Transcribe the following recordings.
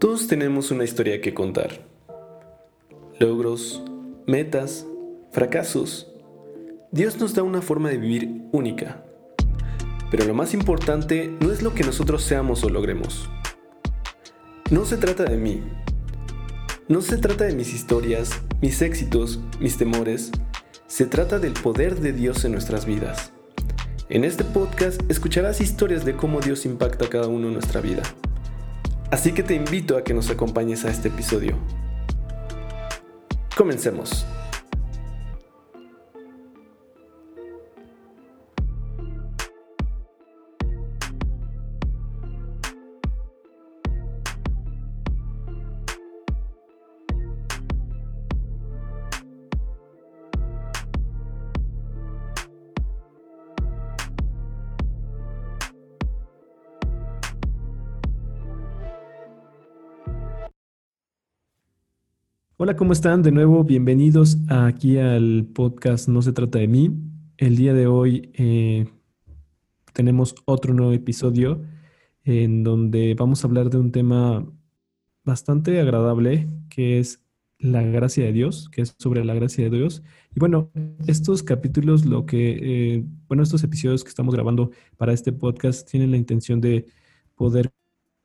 Todos tenemos una historia que contar. Logros, metas, fracasos. Dios nos da una forma de vivir única. Pero lo más importante no es lo que nosotros seamos o logremos. No se trata de mí. No se trata de mis historias, mis éxitos, mis temores. Se trata del poder de Dios en nuestras vidas. En este podcast escucharás historias de cómo Dios impacta a cada uno en nuestra vida. Así que te invito a que nos acompañes a este episodio. Comencemos. Hola, ¿cómo están? De nuevo, bienvenidos aquí al podcast No se trata de mí. El día de hoy eh, tenemos otro nuevo episodio en donde vamos a hablar de un tema bastante agradable que es la gracia de Dios, que es sobre la gracia de Dios. Y bueno, estos capítulos, lo que, eh, bueno, estos episodios que estamos grabando para este podcast tienen la intención de poder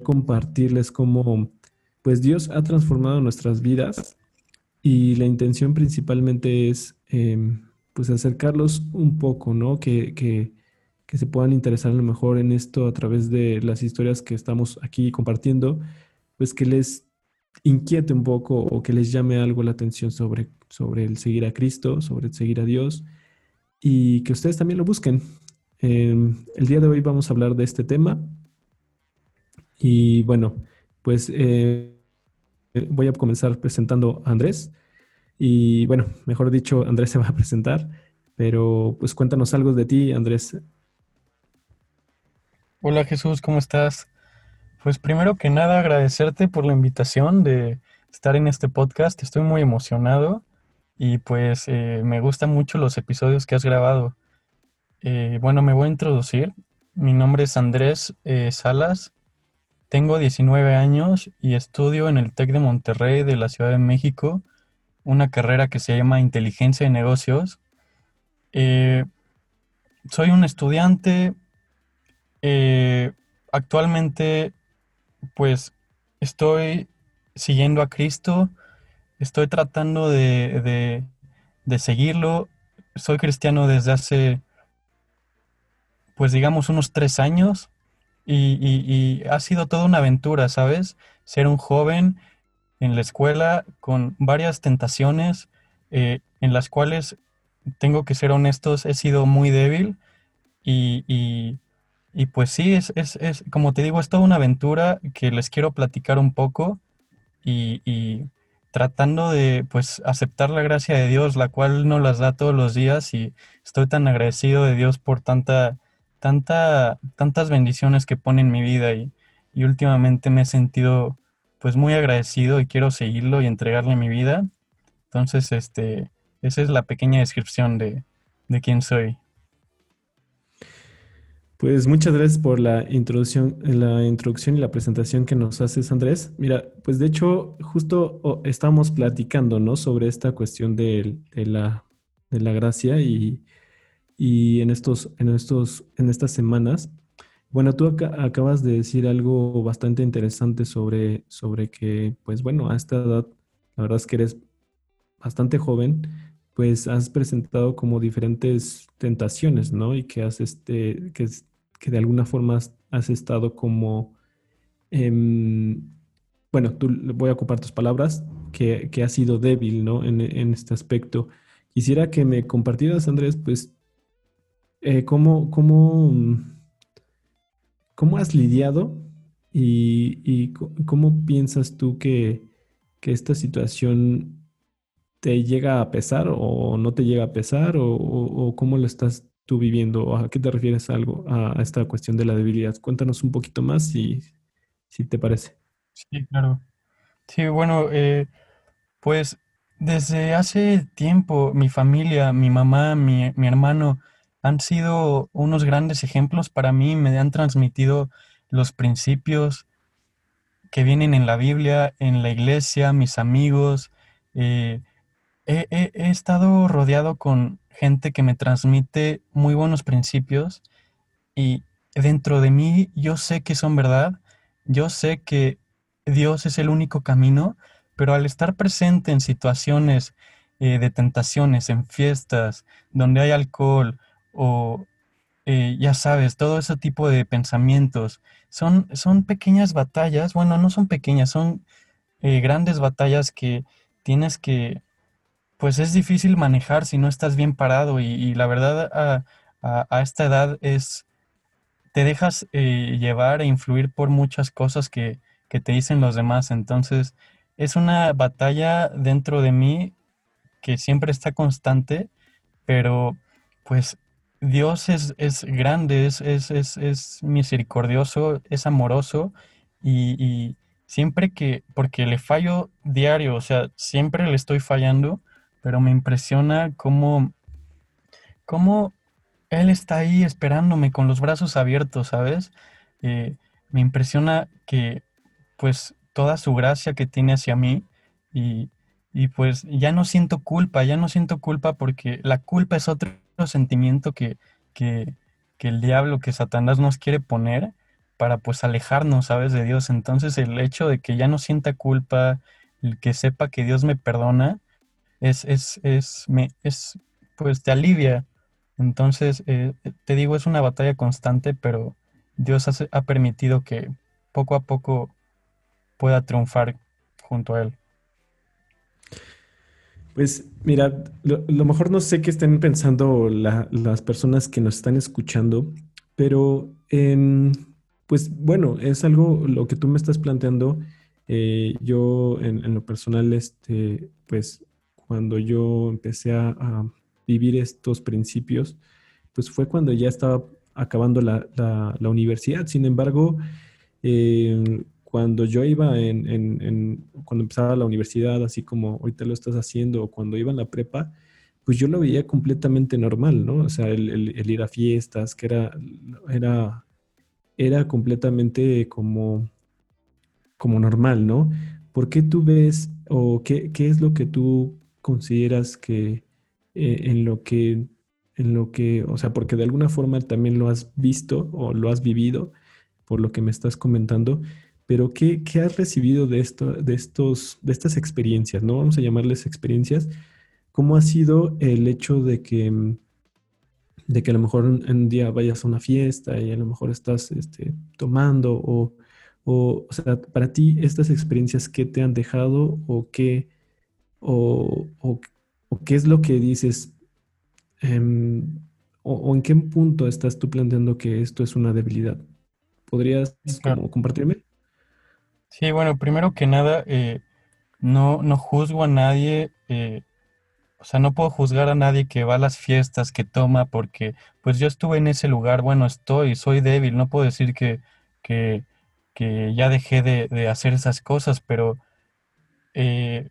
compartirles cómo pues Dios ha transformado nuestras vidas y la intención principalmente es em, pues acercarlos un poco, ¿no? Que, que, que, se puedan interesar a lo mejor en esto a través de las historias que estamos aquí compartiendo, pues que les inquiete un poco o que les llame algo la atención sobre, sobre el seguir a Cristo, sobre el seguir a Dios y que ustedes también lo busquen. Em, el día de hoy vamos a hablar de este tema y bueno, pues... Eh, voy a comenzar presentando a Andrés. Y bueno, mejor dicho, Andrés se va a presentar, pero pues cuéntanos algo de ti, Andrés. Hola Jesús, ¿cómo estás? Pues primero que nada agradecerte por la invitación de estar en este podcast. Estoy muy emocionado y pues eh, me gustan mucho los episodios que has grabado. Eh, bueno, me voy a introducir. Mi nombre es Andrés eh, Salas. Tengo 19 años y estudio en el TEC de Monterrey de la Ciudad de México una carrera que se llama Inteligencia de Negocios. Eh, soy un estudiante. Eh, actualmente, pues, estoy siguiendo a Cristo. Estoy tratando de, de seguirlo. Soy cristiano desde hace, pues, digamos, unos tres años. Y, ha sido toda una aventura, ¿sabes? Ser un joven en la escuela con varias tentaciones eh, en las cuales, tengo que ser honestos, he sido muy débil y, pues sí, es, es, es, como te digo, es toda una aventura que les quiero platicar un poco y, tratando de pues aceptar la gracia de Dios, la cual nos las da todos los días y estoy tan agradecido de Dios por tanta tanta, tantas bendiciones que pone en mi vida y, últimamente me he sentido pues muy agradecido y quiero seguirlo y entregarle mi vida. Entonces, este, esa es la pequeña descripción de, de quién soy. Pues muchas gracias por la introducción, la introducción y la presentación que nos haces, Andrés. Mira, pues de hecho, justo oh, estamos platicando, ¿no? Sobre esta cuestión de, de, la, de la gracia y, y en, estos, en, estos, en estas semanas, bueno, tú acabas de decir algo bastante interesante sobre, sobre que, pues bueno, a esta edad, la verdad es que eres bastante joven, pues has presentado como diferentes tentaciones, ¿no? Y que has, este, que, que de alguna forma has, estado como, em, bueno, tú voy a ocupar tus palabras, que, que has sido débil, ¿no? En, en este aspecto. Quisiera que me compartieras, Andrés, pues eh, ¿cómo, cómo, has lidiado y, cómo piensas tú que, esta situación te llega a pesar o no te llega a pesar o, cómo lo estás tú viviendo? ¿A qué te refieres algo a, esta cuestión de la debilidad? Cuéntanos un poquito más si, si te parece. Sí, claro. Sí, bueno, eh, pues desde hace tiempo mi familia, mi mamá, mi, mi hermano, han sido unos grandes ejemplos para mí, me han transmitido los principios que vienen en la Biblia, en la iglesia, mis amigos. Eh, he, estado rodeado con gente que me transmite muy buenos principios y dentro de mí yo sé que son verdad, yo sé que Dios es el único camino, pero al estar presente en situaciones eh, de tentaciones, en fiestas, donde hay alcohol o eh, ya sabes, todo ese tipo de pensamientos, son, son pequeñas batallas, bueno, no son pequeñas, son eh, grandes batallas que tienes que, pues es difícil manejar si no estás bien parado y, la verdad a, a, esta edad es, te dejas llevar e influir por muchas cosas que, que te dicen los demás, entonces es una batalla dentro de mí que siempre está constante, pero pues Dios es, es grande, es, es, es, misericordioso, es amoroso y, siempre que, porque le fallo diario, o sea, siempre le estoy fallando, pero me impresiona cómo, cómo Él está ahí esperándome con los brazos abiertos, ¿sabes? Eh, me impresiona que pues toda su gracia que tiene hacia mí y, y pues ya no siento culpa, ya no siento culpa porque la culpa es otro sentimiento que, que, que el diablo, que Satanás nos quiere poner para pues alejarnos, ¿sabes? De Dios. Entonces el hecho de que ya no sienta culpa, el que sepa que Dios me perdona, es, es, es, me, es pues te alivia. Entonces, eh, te digo, es una batalla constante, pero Dios ha permitido que poco a poco pueda triunfar junto a él. Pues mira, lo, mejor no sé qué estén pensando las personas que nos están escuchando, pero em, pues bueno, es algo lo que tú me estás planteando. Eh, yo en, lo personal, este, pues cuando yo empecé a, vivir estos principios, pues fue cuando ya estaba acabando la, la universidad. Sin embargo, eh, cuando yo iba en, cuando empezaba la universidad, así como ahorita lo estás haciendo, o cuando iba en la prepa, pues yo lo veía completamente normal, ¿no? O sea, el, ir a fiestas, que era, era, era completamente como, como normal, ¿no? ¿Por qué tú ves o qué, es lo que tú consideras que eh, en lo que, en lo que, o sea, porque de alguna forma también lo has visto o lo has vivido, por lo que me estás comentando, pero ¿qué, has recibido de, esto, de, estos, de estas experiencias? ¿no? Vamos a llamarles experiencias. ¿Cómo ha sido el hecho de que, mm, de que a lo mejor un, día vayas a una fiesta y a lo mejor estás este, tomando o, o, sea, para ti estas experiencias, ¿qué te han dejado o qué, o, qué es lo que dices? Em, o, en qué punto estás tú planteando que esto es una debilidad? ¿Podrías compartirme? Sí, bueno, primero que nada, eh, no, no juzgo a nadie, eh, o sea, no puedo juzgar a nadie que va a las fiestas, que toma, porque pues yo estuve en ese lugar, bueno, estoy, soy débil, no puedo decir que, que, que ya dejé de, de, hacer esas cosas, pero eh,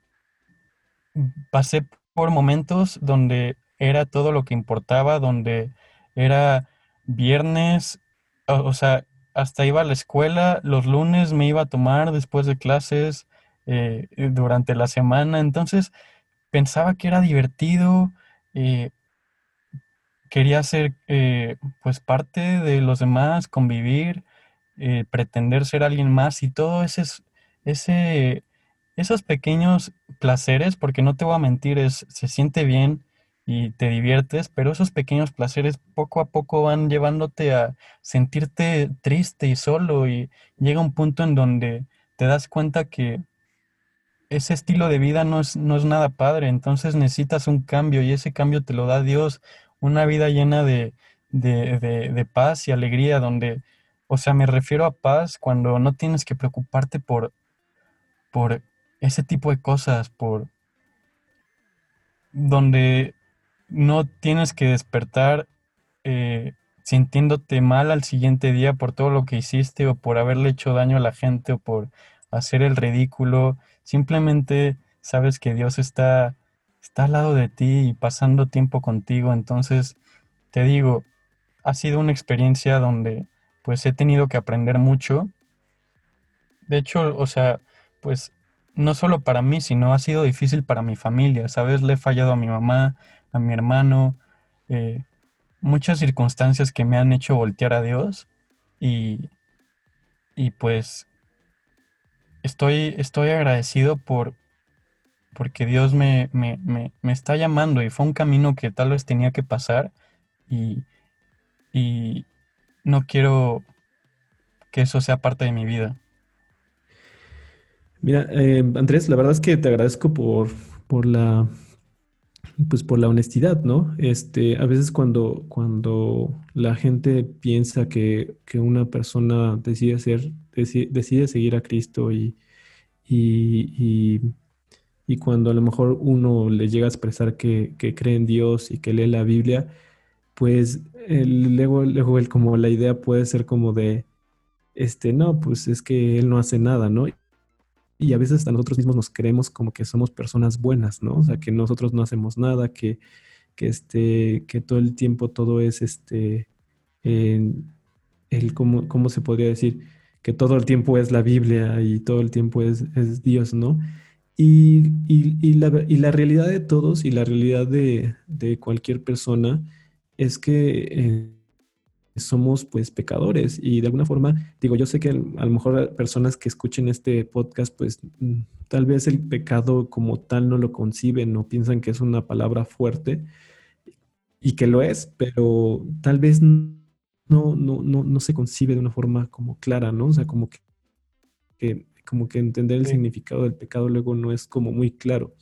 pasé por momentos donde era todo lo que importaba, donde era viernes, o sea, hasta iba a la escuela, los lunes me iba a tomar después de clases eh, eh, durante la semana, entonces pensaba que era divertido, eh, quería ser pues parte de los demás, convivir, pretender ser alguien más y todo ese, ese, esos pequeños placeres, porque no te voy a mentir, es, se siente bien y te diviertes, pero esos pequeños placeres poco a poco van llevándote a sentirte triste y solo y llega un punto en donde te das cuenta que ese estilo de vida no es, no es nada padre, entonces necesitas un cambio y ese cambio te lo da Dios, una vida llena de, de, de paz y alegría, donde, o sea, me refiero a paz cuando no tienes que preocuparte por, por ese tipo de cosas, por donde no tienes que despertar eh, sintiéndote mal al siguiente día por todo lo que hiciste o por haberle hecho daño a la gente o por hacer el ridículo. Simplemente sabes que Dios está, está al lado de ti y pasando tiempo contigo. Entonces, te digo, ha sido una experiencia donde pues he tenido que aprender mucho De hecho, o sea, pues no solo para mí, sino ha sido difícil para mi familia, ¿sabes? Le he fallado a mi mamá, a mi hermano, eh, muchas circunstancias que me han hecho voltear a Dios y, y pues estoy, estoy agradecido por porque Dios me, me, me, me está llamando y fue un camino que tal vez tenía que pasar y, y no quiero que eso sea parte de mi vida. Mira, eh, Andrés, la verdad es que te agradezco por, por la, pues por la honestidad, ¿no? Este, a veces cuando, cuando la gente piensa que, que una persona decide ser, decide, decide seguir a Cristo y, y, y, cuando a lo mejor uno le llega a expresar que, que cree en Dios y que lee la Biblia, pues el, luego, luego el, como la idea puede ser como de, este, no, pues es que él no hace nada, ¿no? Y a veces hasta nosotros mismos nos creemos como que somos personas buenas, ¿no? O sea, que nosotros no hacemos nada, que, que, este, que todo el tiempo todo es, este, el, ¿cómo, ¿cómo, se podría decir? Que todo el tiempo es la Biblia y todo el tiempo es, es Dios, ¿no? Y, y, y, la, y, la, realidad de todos y la realidad de, de cualquier persona es que eh, somos pues pecadores y de alguna forma, digo, yo sé que a lo mejor personas que escuchen este podcast pues mm, tal vez el pecado como tal no lo conciben o piensan que es una palabra fuerte y que lo es, pero tal vez no, no, no, no se concibe de una forma como clara, ¿no? O sea, como que, que como que entender el sí. significado del pecado luego no es como muy claro.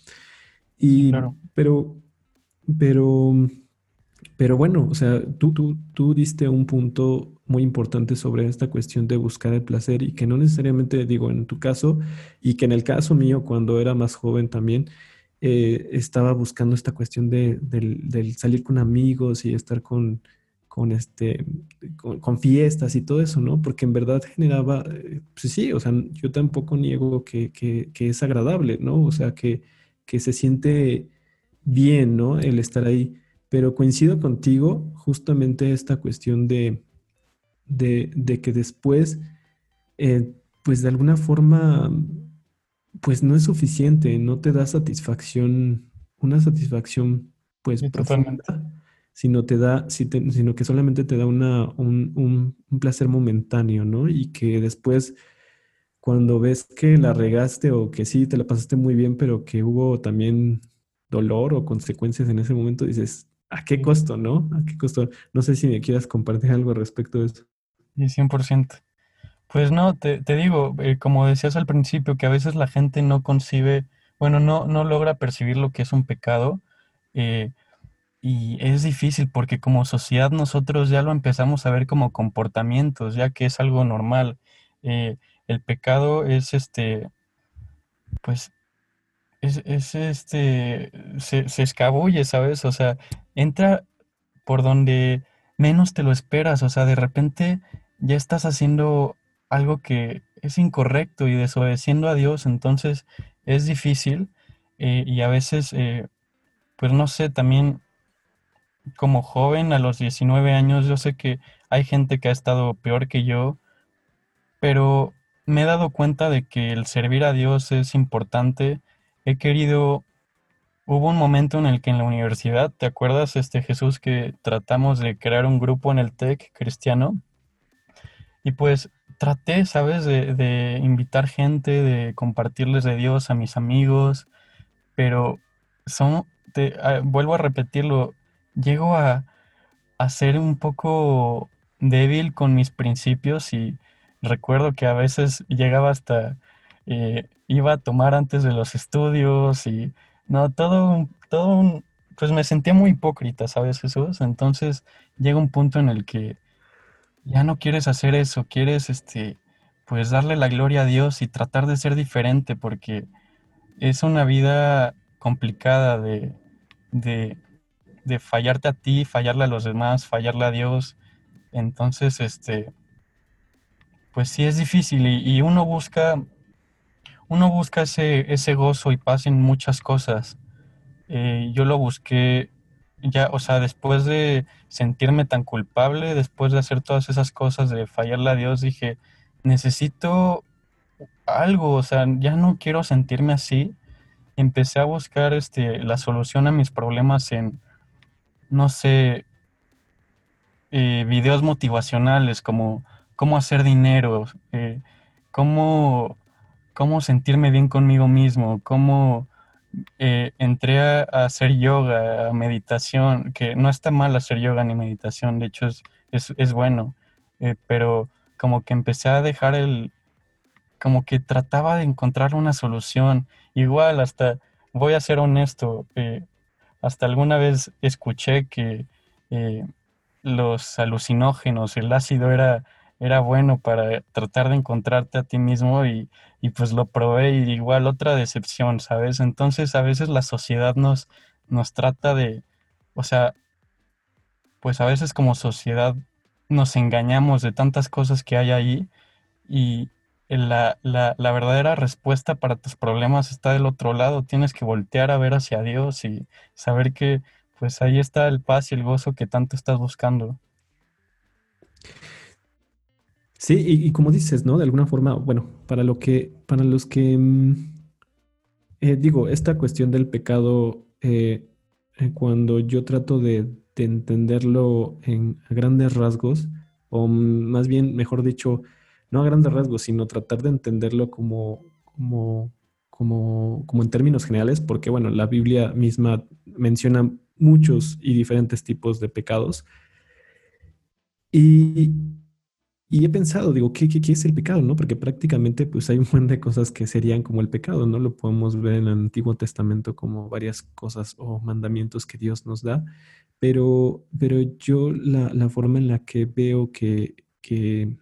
Y, claro. pero, pero pero bueno, o sea, tú, tú, tú diste un punto muy importante sobre esta cuestión de buscar el placer y que no necesariamente digo en tu caso y que en el caso mío cuando era más joven también eh, estaba buscando esta cuestión de, del, del, salir con amigos y estar con, con, este, con, fiestas y todo eso, ¿no? Porque en verdad generaba, eh, pues sí, o sea, yo tampoco niego que, que, que es agradable, ¿no? O sea, que, que se siente bien, ¿no? El estar ahí pero coincido contigo justamente esta cuestión de, de, de que después, eh, pues de alguna forma, pues no es suficiente, no te da satisfacción, una satisfacción pues sí, profunda, sino te da, sino que solamente te da una, un, un, un placer momentáneo, ¿no? Y que después cuando ves que la regaste o que sí te la pasaste muy bien, pero que hubo también dolor o consecuencias en ese momento, dices, ¿A qué costo, no? ¿A qué costo? No sé si me quieras compartir algo respecto de eso. Sí, 100%. Pues no, te, te digo, eh, como decías al principio, que a veces la gente no concibe, bueno, no, no logra percibir lo que es un pecado. Eh, y es difícil porque como sociedad nosotros ya lo empezamos a ver como comportamientos, ya que es algo normal. Eh, el pecado es este, pues es, es este, se, se, escabulle, ¿sabes? O sea, entra por donde menos te lo esperas, o sea, de repente ya estás haciendo algo que es incorrecto y desobedeciendo a Dios, entonces es difícil eh, y a veces, eh, pues no sé, también como joven a los 19 años, yo sé que hay gente que ha estado peor que yo, pero me he dado cuenta de que el servir a Dios es importante he querido, hubo un momento en el que en la universidad, ¿te acuerdas, este Jesús, que tratamos de crear un grupo en el TEC cristiano? Y pues traté, ¿sabes?, de, de invitar gente, de compartirles de Dios a mis amigos, pero son, te, vuelvo a repetirlo, llego a, a ser un poco débil con mis principios y recuerdo que a veces llegaba hasta eh, iba a tomar antes de los estudios y no, todo, todo un, pues me sentía muy hipócrita, ¿sabes Jesús? Entonces llega un punto en el que ya no quieres hacer eso, quieres este, pues darle la gloria a Dios y tratar de ser diferente porque es una vida complicada de, de, de fallarte a ti, fallarle a los demás, fallarle a Dios. Entonces, este, pues sí es difícil y, y uno busca uno busca ese, ese gozo y paz en muchas cosas. Eh, yo lo busqué ya, o sea, después de sentirme tan culpable, después de hacer todas esas cosas, de fallarle a Dios, dije, necesito algo, o sea, ya no quiero sentirme así. Empecé a buscar este, la solución a mis problemas en, no sé, eh, videos motivacionales como cómo hacer dinero, eh, cómo, cómo sentirme bien conmigo mismo, cómo eh, entré a, hacer yoga, a meditación, que no está mal hacer yoga ni meditación, de hecho es, es, bueno, pero como que empecé a dejar el, como que trataba de encontrar una solución. Igual, hasta, voy a ser honesto, hasta alguna vez escuché que los alucinógenos, el ácido era, era bueno para tratar de encontrarte a ti mismo y, pues lo probé y igual otra decepción, ¿sabes? Entonces a veces la sociedad nos, nos trata de, o sea, pues a veces como sociedad nos engañamos de tantas cosas que hay ahí y la, la, la verdadera respuesta para tus problemas está del otro lado. Tienes que voltear a ver hacia Dios y saber que pues ahí está el paz y el gozo que tanto estás buscando. Sí, y, como dices, ¿no? De alguna forma, bueno, para lo que, para los que mm, eh, digo, esta cuestión del pecado, eh, eh, cuando yo trato de, entenderlo en grandes rasgos, o más bien, mejor dicho, no a grandes rasgos, sino tratar de entenderlo como, como, como, como en términos generales, porque bueno, la Biblia misma menciona muchos y diferentes tipos de pecados. Y, he pensado, digo, ¿qué, ¿qué, es el pecado? ¿no? Porque prácticamente pues hay un montón de cosas que serían como el pecado, ¿no? Lo podemos ver en el Antiguo Testamento como varias cosas o mandamientos que Dios nos da, pero, pero yo la, forma en la que veo que, que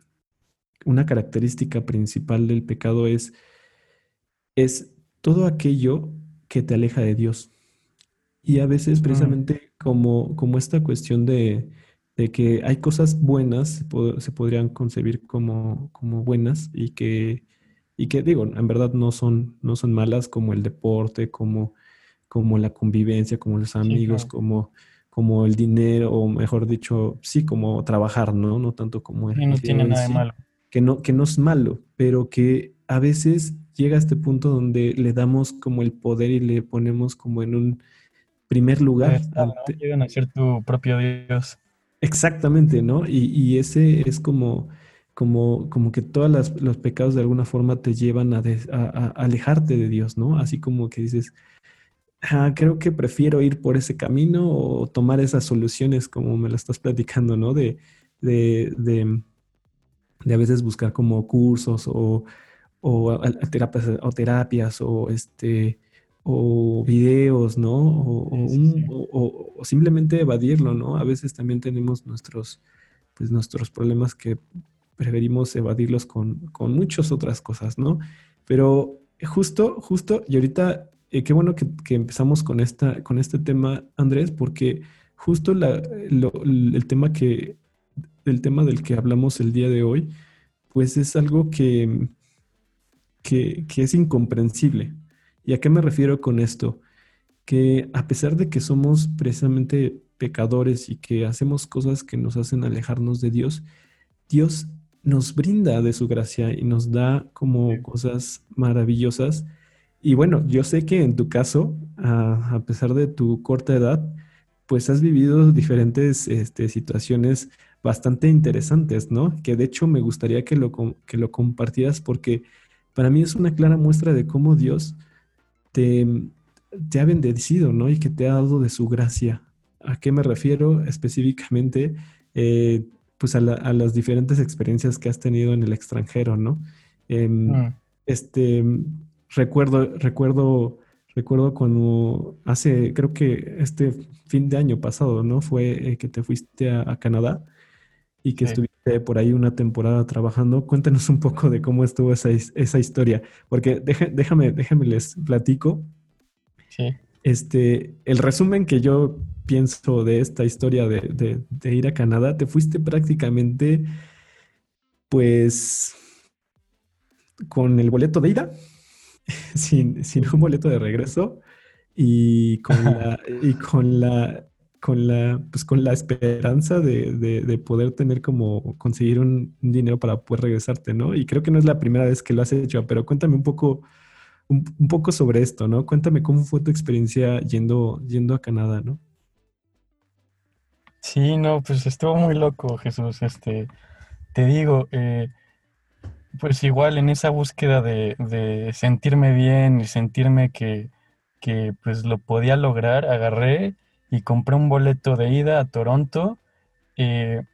una característica principal del pecado es, es todo aquello que te aleja de Dios. Y a veces precisamente como, como esta cuestión de, que hay cosas buenas, se, podrían concebir como, como buenas y que, y que digo, en verdad no son, no son malas como el deporte, como, como la convivencia, como los amigos, como, como el dinero, o mejor dicho, sí, como trabajar, ¿no? No tanto como... no tiene nada de malo. Que no, que no es malo, pero que a veces llega a este punto donde le damos como el poder y le ponemos como en un primer lugar. Llegan a ser tu propio Dios. Exactamente, ¿no? Y, ese es como, como, como que todos los pecados de alguna forma te llevan a, alejarte de Dios, ¿no? Así como que dices, ah, creo que prefiero ir por ese camino o tomar esas soluciones como me lo estás platicando, ¿no? De, de, de, de a veces buscar como cursos o, o terapias o este o videos, ¿no? O, simplemente evadirlo, ¿no? A veces también tenemos nuestros, pues, nuestros problemas que preferimos evadirlos con, con muchas otras cosas, ¿no? Pero justo, justo, y ahorita, eh, qué bueno que, empezamos con, esta, con este tema, Andrés, porque justo el tema que, el tema del que hablamos el día de hoy, pues es algo que, que, que es incomprensible. ¿Y a qué me refiero con esto? Que a pesar de que somos precisamente pecadores y que hacemos cosas que nos hacen alejarnos de Dios, Dios nos brinda de su gracia y nos da como cosas maravillosas. Y bueno, yo sé que en tu caso, a, pesar de tu corta edad, pues has vivido diferentes este, situaciones bastante interesantes, ¿no? Que de hecho me gustaría que lo, que lo compartieras porque para mí es una clara muestra de cómo Dios te, te ha bendecido, ¿no? Y que te ha dado de su gracia. ¿A qué me refiero específicamente? Eh, pues a, las diferentes experiencias que has tenido en el extranjero, ¿no? Em, mm. Este, recuerdo, recuerdo, recuerdo cuando hace, creo que este fin de año pasado, ¿no? Fue eh, que te fuiste a, Canadá y que por ahí una temporada trabajando. Cuéntanos un poco de cómo estuvo esa, esa historia, porque déjame, déjame les platico. Sí. Este, el resumen que yo pienso de esta historia de, ir a Canadá, te fuiste prácticamente, pues, con el boleto de ida, sin, sin un boleto de regreso y con la, y con la con la, pues con la esperanza de, de, poder tener como conseguir un, dinero para poder regresarte, ¿no? Y creo que no es la primera vez que lo has hecho, pero cuéntame un poco, un, poco sobre esto, ¿no? Cuéntame cómo fue tu experiencia yendo, yendo a Canadá, ¿no? Sí, no, pues estuvo muy loco, Jesús. Este, te digo, eh, pues igual en esa búsqueda de, de sentirme bien y sentirme que, que pues lo podía lograr, agarré y compré un boleto de ida a Toronto eh,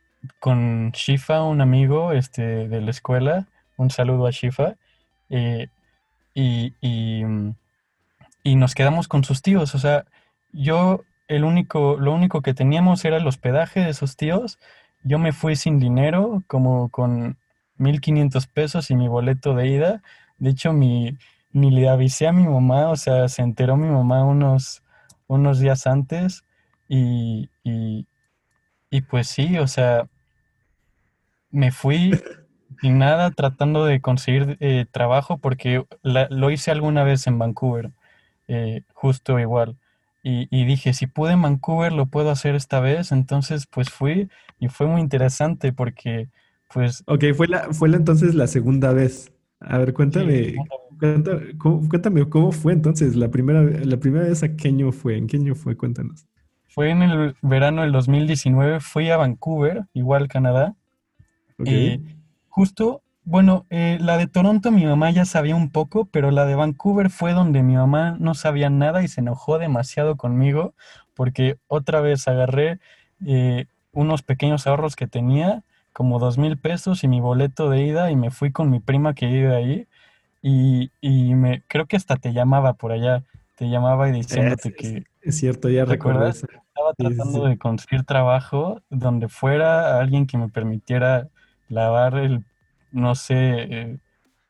con Shifa, un amigo este, de la escuela. Un saludo a Shifa. Eh, y, y, nos quedamos con sus tíos. O sea, yo el único, lo único que teníamos era el hospedaje de sus tíos. Yo me fui sin dinero, como con 1500 pesos y mi boleto de ida. De hecho, mi, ni le avisé a mi mamá, o sea, se enteró mi mamá unos, unos días antes y, y, pues sí, o sea, me fui sin nada tratando de conseguir eh, trabajo porque lo hice alguna vez en Vancouver, eh, justo igual. Y, y, dije, si pude en Vancouver, lo puedo hacer esta vez. Entonces, pues fui y fue muy interesante porque, pues... Ok, fue, la, fue la, entonces la segunda vez. A ver, cuéntame, cuéntame, ¿cómo, cuéntame, ¿cómo, fue entonces la primera, la primera vez a qué año fue? ¿En qué año fue? Cuéntanos. Fue en el verano del 2019, fui a Vancouver, igual Canadá. Eh, justo, bueno, eh, la de Toronto mi mamá ya sabía un poco, pero la de Vancouver fue donde mi mamá no sabía nada y se enojó demasiado conmigo porque otra vez agarré eh, unos pequeños ahorros que tenía, como dos mil pesos y mi boleto de ida y me fui con mi prima que vive ahí y, y me creo que hasta te llamaba por allá, te llamaba y diciéndote que... Es cierto, ya recuerdo eso estaba tratando de conseguir trabajo donde fuera alguien que me permitiera lavar el, no sé, eh,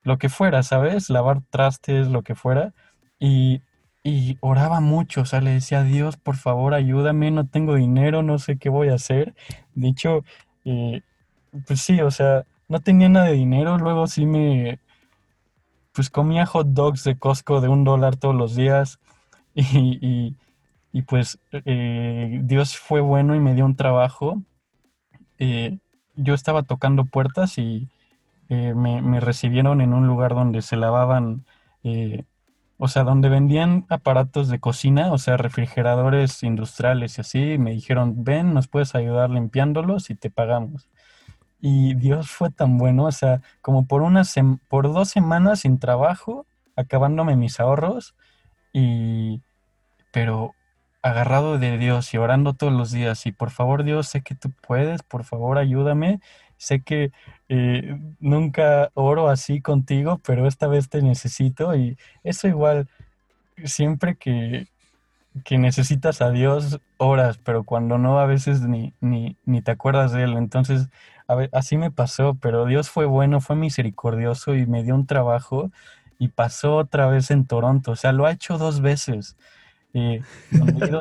lo que fuera, ¿sabes? Lavar trastes, lo que fuera. Y, y oraba mucho, o sea, le decía, Dios, por favor, ayúdame, no tengo dinero, no sé qué voy a hacer. De hecho, eh, pues sí, o sea, no tenía nada de dinero, luego sí me, pues comía hot dogs de Costco de un dólar todos los días y y pues eh, Dios fue bueno y me dio un trabajo. Eh, yo estaba tocando puertas y eh, me, recibieron en un lugar donde se lavaban, o sea, donde vendían aparatos de cocina, o sea, refrigeradores industriales y así. me dijeron, ven, nos puedes ayudar limpiándolos y te pagamos. Y Dios fue tan bueno, o sea, como por, una por dos semanas sin trabajo, acabándome mis ahorros, y, pero agarrado de Dios y orando todos los días y por favor Dios, sé que tú puedes, por favor ayúdame, sé que eh, nunca oro así contigo, pero esta vez te necesito y eso igual, siempre que, que necesitas a Dios, oras, pero cuando no, a veces ni, ni, ni te acuerdas de Él. Entonces, a ver, así me pasó, pero Dios fue bueno, fue misericordioso y me dio un trabajo y pasó otra vez en Toronto. O sea, lo ha hecho dos veces eh,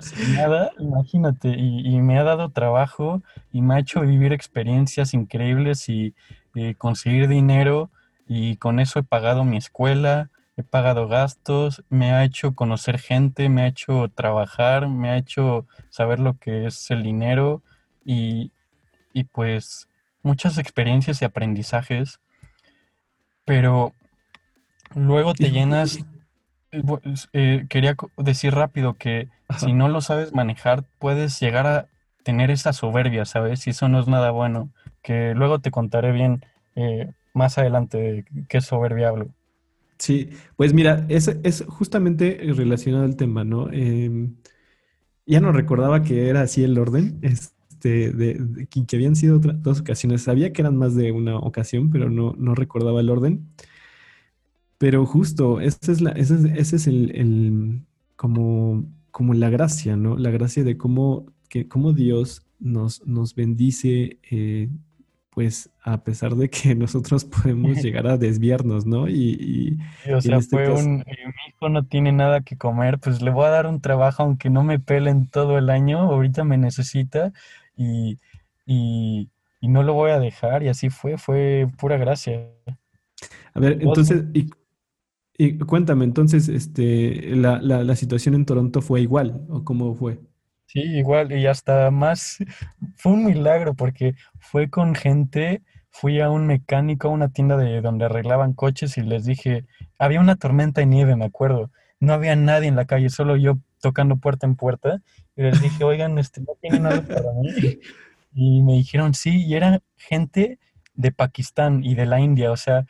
sin nada, imagínate, y, me ha dado trabajo y me ha hecho vivir experiencias increíbles y eh, conseguir dinero y con eso he pagado mi escuela, he pagado gastos, me ha hecho conocer gente, me ha hecho trabajar, me ha hecho saber lo que es el dinero y, y pues muchas experiencias y aprendizajes, pero luego te llenas eh, quería decir rápido que si no lo sabes manejar, puedes llegar a tener esa soberbia, ¿sabes? Y eso no es nada bueno. Que luego te contaré bien eh, más adelante qué soberbia hablo. Sí, pues mira, es, es justamente relacionado al tema, ¿no? Em, ya no recordaba que era así el orden, este, de, que habían sido dos ocasiones. Sabía que eran más de una ocasión, pero no, no recordaba el orden. Pero justo, ese es, la, ese es, el, como, como la gracia, ¿no? La gracia de cómo, que, cómo Dios nos, nos bendice, eh, pues a pesar de que nosotros podemos llegar a desviarnos, ¿no? Y, o sea, este fue un, eh, mi hijo no tiene nada que comer, pues le voy a dar un trabajo aunque no me pelen todo el año, ahorita me necesita y, y, y no lo voy a dejar y así fue, fue pura gracia. A ver, entonces, ¿y y cuéntame, entonces, este, la, la, situación en Toronto fue igual, ¿o cómo fue? Sí, igual, y hasta más, fue un milagro porque fue con gente, fui a un mecánico, a una tienda de donde arreglaban coches y les dije, había una tormenta de nieve, me acuerdo, no había nadie en la calle, solo yo tocando puerta en puerta, y les dije, oigan, este, ¿no tienen algo para mí? Y me dijeron, sí, y era gente de Pakistán y de la India, o sea,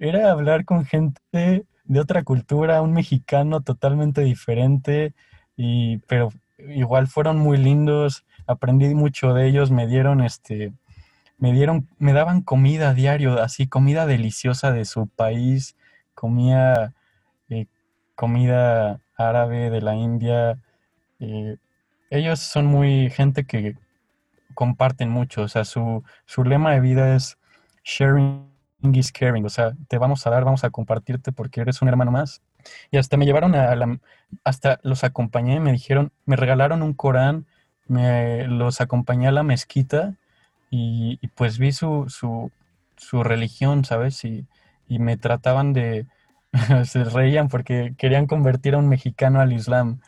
era hablar con gente de otra cultura, un mexicano totalmente diferente, y, pero igual fueron muy lindos, aprendí mucho de ellos, me dieron este, me dieron, me daban comida a diario, así comida deliciosa de su país, comía eh, comida árabe de la India. eh, ellos son muy gente que comparten mucho, o sea, su, su lema de vida es sharing is o sea, te vamos a dar, vamos a compartirte porque eres un hermano más. Y hasta me llevaron a la, hasta los acompañé, me dijeron, me regalaron un Corán, me los acompañé a la mezquita y, pues vi su, su, su religión, ¿sabes? Y, y me trataban de, se reían porque querían convertir a un mexicano al Islam.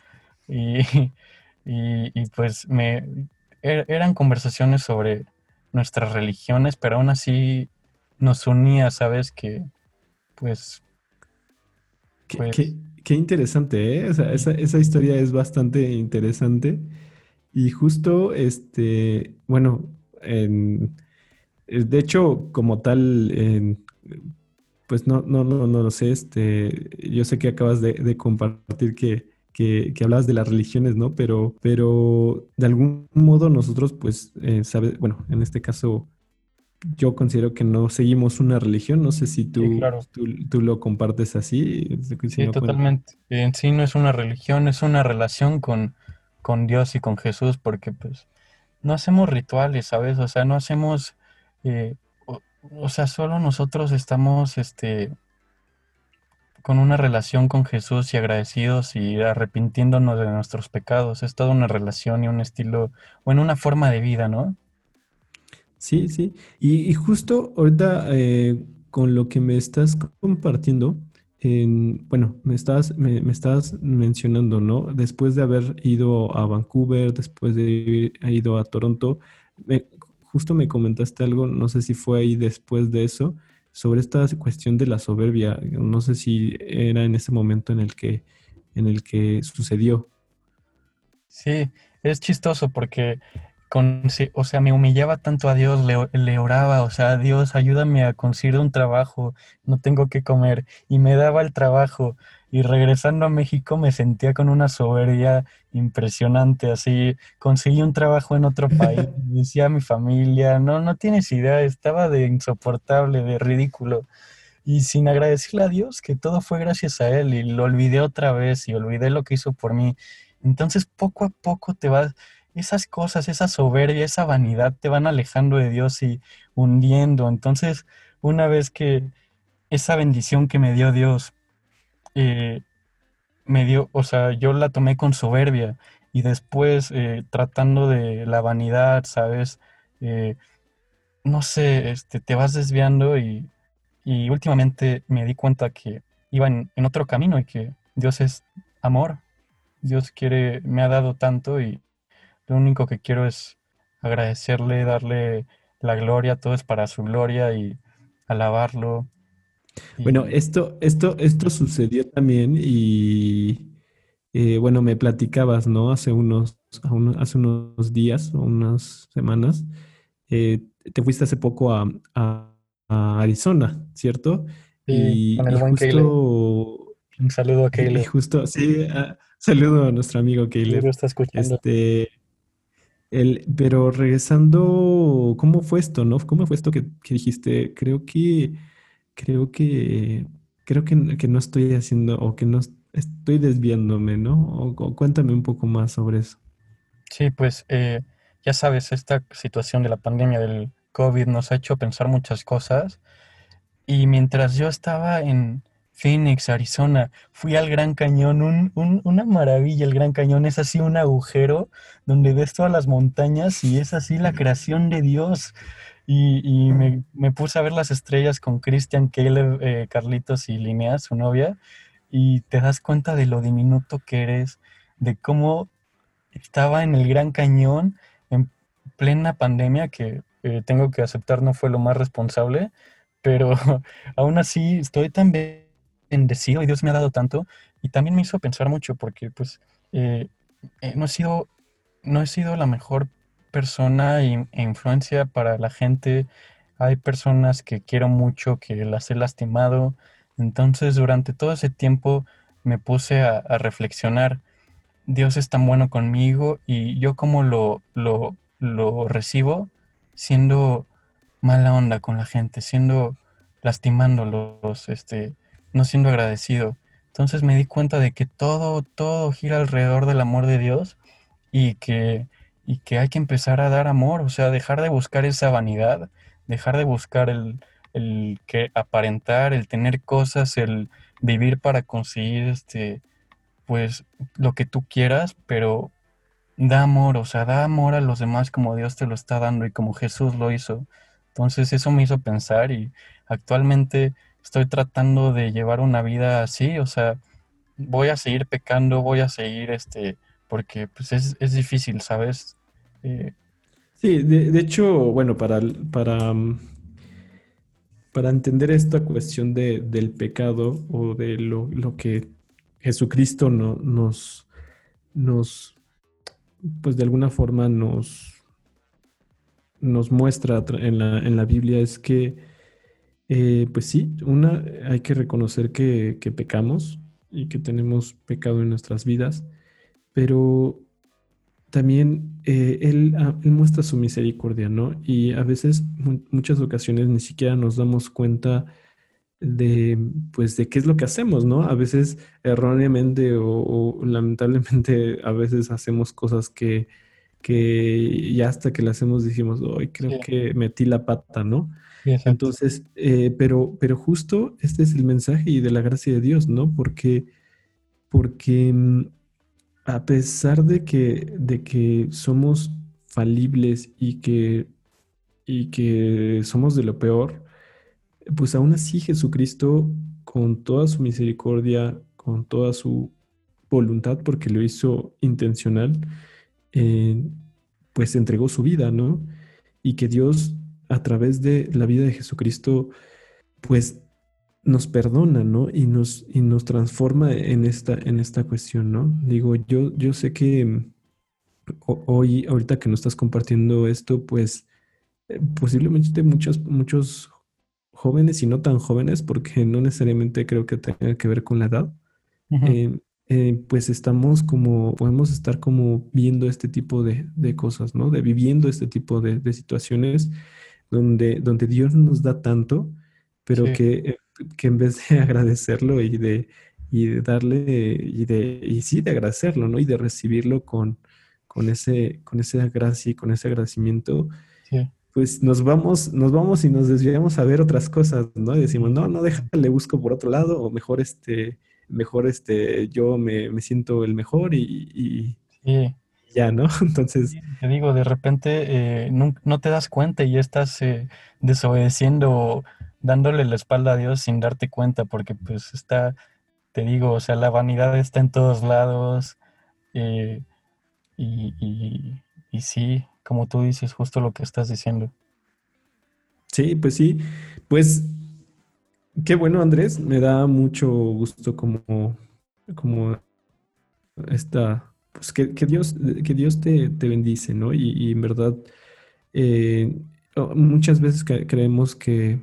Y, y, pues me, er- eran conversaciones sobre nuestras religiones, pero aún así nos unía, ¿sabes? Que pues, Qué, pues, qué- qué interesante, ¿eh? O sea, esa, esa historia es bastante interesante. Y justo, este, bueno, en- eh, de hecho, como tal, en- pues no, no, no, no lo sé, este, yo sé que acabas de, de compartir que, que, que hablabas de las religiones, ¿no? Pero, pero de algún modo nosotros, pues, eh, sabe- bueno, en este caso, yo considero que no seguimos una religión, no sé si sí, tú, claro. tú, tú lo compartes así, si Sí, no, totalmente. En sí no es una religión, es una relación con, con Dios y con Jesús, porque pues no hacemos rituales, ¿sabes? O sea, no hacemos, eh, o, o sea, solo nosotros estamos, este, con una relación con Jesús y agradecidos y arrepintiéndonos de nuestros pecados. Es toda una relación y un estilo, o en una forma de vida, ¿no? Sí, sí. Y, y justo ahorita eh, con lo que me estás compartiendo, en- bueno, me estás, me, me estás mencionando, ¿no? Después de haber ido a Vancouver, después de haber ido a Toronto, me- justo me comentaste algo, no sé si fue ahí después de eso, sobre esta cuestión de la soberbia. No sé si era en ese momento en el que, en el que sucedió. Sí, es chistoso porque con, o sea, me humillaba tanto a Dios, le, le oraba, o sea, Dios, ayúdame a conseguir un trabajo, no tengo que comer, y me daba el trabajo, y regresando a México me sentía con una soberbia impresionante, así, conseguí un trabajo en otro país, decía a mi familia, no, no tienes idea, estaba de insoportable, de ridículo, y sin agradecerle a Dios que todo fue gracias a Él, y lo olvidé otra vez, y olvidé lo que hizo por mí. Entonces, poco a poco te vas, esas cosas, esa soberbia, esa vanidad te van alejando de Dios y hundiendo. Entonces, una vez que esa bendición que me dio Dios, eh, me dio, o sea, yo la tomé con soberbia y después eh, tratando de la vanidad, ¿sabes? Eh, no sé, este, te vas desviando y, y últimamente me di cuenta que iba en, en otro camino y que Dios es amor. Dios quiere, me ha dado tanto y lo único que quiero es agradecerle, darle la gloria, todo es para su gloria y alabarlo. Bueno, Y esto, esto, esto sucedió también y eh, bueno, me platicabas, ¿no? Hace unos, hace unos días o unas semanas, eh, te fuiste hace poco a, a- a Arizona, ¿cierto? sí, con Y, el y buen Caleb. justo, Un saludo a y, y Caleb. justo, sí, ah, saludo a nuestro amigo Caleb. está escuchando. Este, el, pero regresando, ¿cómo fue esto, no? ¿Cómo fue esto que, que dijiste? Creo que, creo que, creo que, que no estoy haciendo o que no es- estoy desviándome, ¿no? O cuéntame un poco más sobre eso. Sí, pues eh, ya sabes, esta situación de la pandemia del COVID nos ha hecho pensar muchas cosas Y mientras yo estaba en Phoenix, Arizona, fui al Gran Cañón, un, un- una maravilla el Gran Cañón, es así un agujero donde ves todas las montañas y es así la creación de Dios. Y, me, puse a ver las estrellas con Christian, Caleb, eh, Carlitos y Linnea, su novia, y te das cuenta de lo diminuto que eres, de cómo estaba en el Gran Cañón en plena pandemia, que eh, tengo que aceptar no fue lo más responsable, pero aún así estoy tan bendecido y Dios me ha dado tanto y también me hizo pensar mucho porque pues eh, eh, no he sido no he sido la mejor persona e influencia para la gente. Hay personas que quiero mucho, que las he lastimado. Entonces durante todo ese tiempo me puse a, reflexionar. Dios es tan bueno conmigo y yo como lo, lo, lo recibo siendo mala onda con la gente, siendo lastimándolos, este, no siendo agradecido. Entonces me di cuenta de que todo, todo gira alrededor del amor de Dios y que, y que hay que empezar a dar amor, o sea, dejar de buscar esa vanidad, dejar de buscar el, el que aparentar, el tener cosas, el vivir para conseguir este, pues lo que tú quieras, pero da amor, o sea, da amor a los demás como Dios te lo está dando y como Jesús lo hizo. Entonces eso me hizo pensar y actualmente estoy tratando de llevar una vida así, o sea, voy a seguir pecando, voy a seguir este porque pues es, difícil, ¿sabes? Eh, sí, de, hecho, bueno, para, para, mm, para entender esta cuestión de, del pecado o de lo, que Jesucristo no, nos, nos, pues de alguna forma nos, nos muestra en la, en la Biblia es que, eh, pues sí, una, hay que reconocer que, que pecamos y que tenemos pecado en nuestras vidas pero también eh, ah, él, muestra su misericordia, ¿no? Y a veces, muchas ocasiones, ni siquiera nos damos cuenta de, pues, de qué es lo que hacemos, ¿no? A veces erróneamente o, lamentablemente a veces hacemos cosas que, que ya hasta que las hacemos dijimos, hoy creo que metí la pata, ¿no? Entonces, eh, pero, pero justo este es el mensaje y de la gracia de Dios, ¿no? Porque, porque mm, a pesar de que, de que somos falibles y que, y que somos de lo peor, pues aún así Jesucristo, con toda su misericordia, con toda su voluntad, porque lo hizo intencional, eh, pues entregó su vida, ¿no? Y que Dios, a través de la vida de Jesucristo, pues nos perdona, ¿no? Y nos, y nos transforma en esta, en esta cuestión, ¿no? Digo, yo, yo sé que mm, hoy, ahorita que nos estás compartiendo esto, pues eh, posiblemente muchos, muchos jóvenes y no tan jóvenes, porque no necesariamente creo que tenga que ver con la edad, eh, eh, pues estamos como, podemos estar como viendo este tipo de, cosas, ¿no? De viviendo este tipo de, situaciones donde, donde Dios nos da tanto, pero que que en vez de agradecerlo y de, y de darle, y de, y sí, de agradecerlo, ¿no? Y de recibirlo con, con, ese, con esa gracia y con ese agradecimiento, pues nos vamos, nos vamos y nos desviamos a ver otras cosas, ¿no? Y decimos, no, no, déjale, busco por otro lado, o mejor este, mejor este, yo me, me siento el mejor y, y ya, ¿no? Entonces... te digo, de repente eh, no, no, te das cuenta y estás eh, desobedeciendo dándole la espalda a Dios sin darte cuenta, porque pues está, te digo, o sea, la vanidad está en todos lados. Eh, y, y, sí, como tú dices, justo lo que estás diciendo. Sí, pues sí. Pues qué bueno, Andrés. Me da mucho gusto como, como esta, pues que, Dios, que Dios te, bendice, ¿no? Y, en verdad, eh, muchas veces creemos que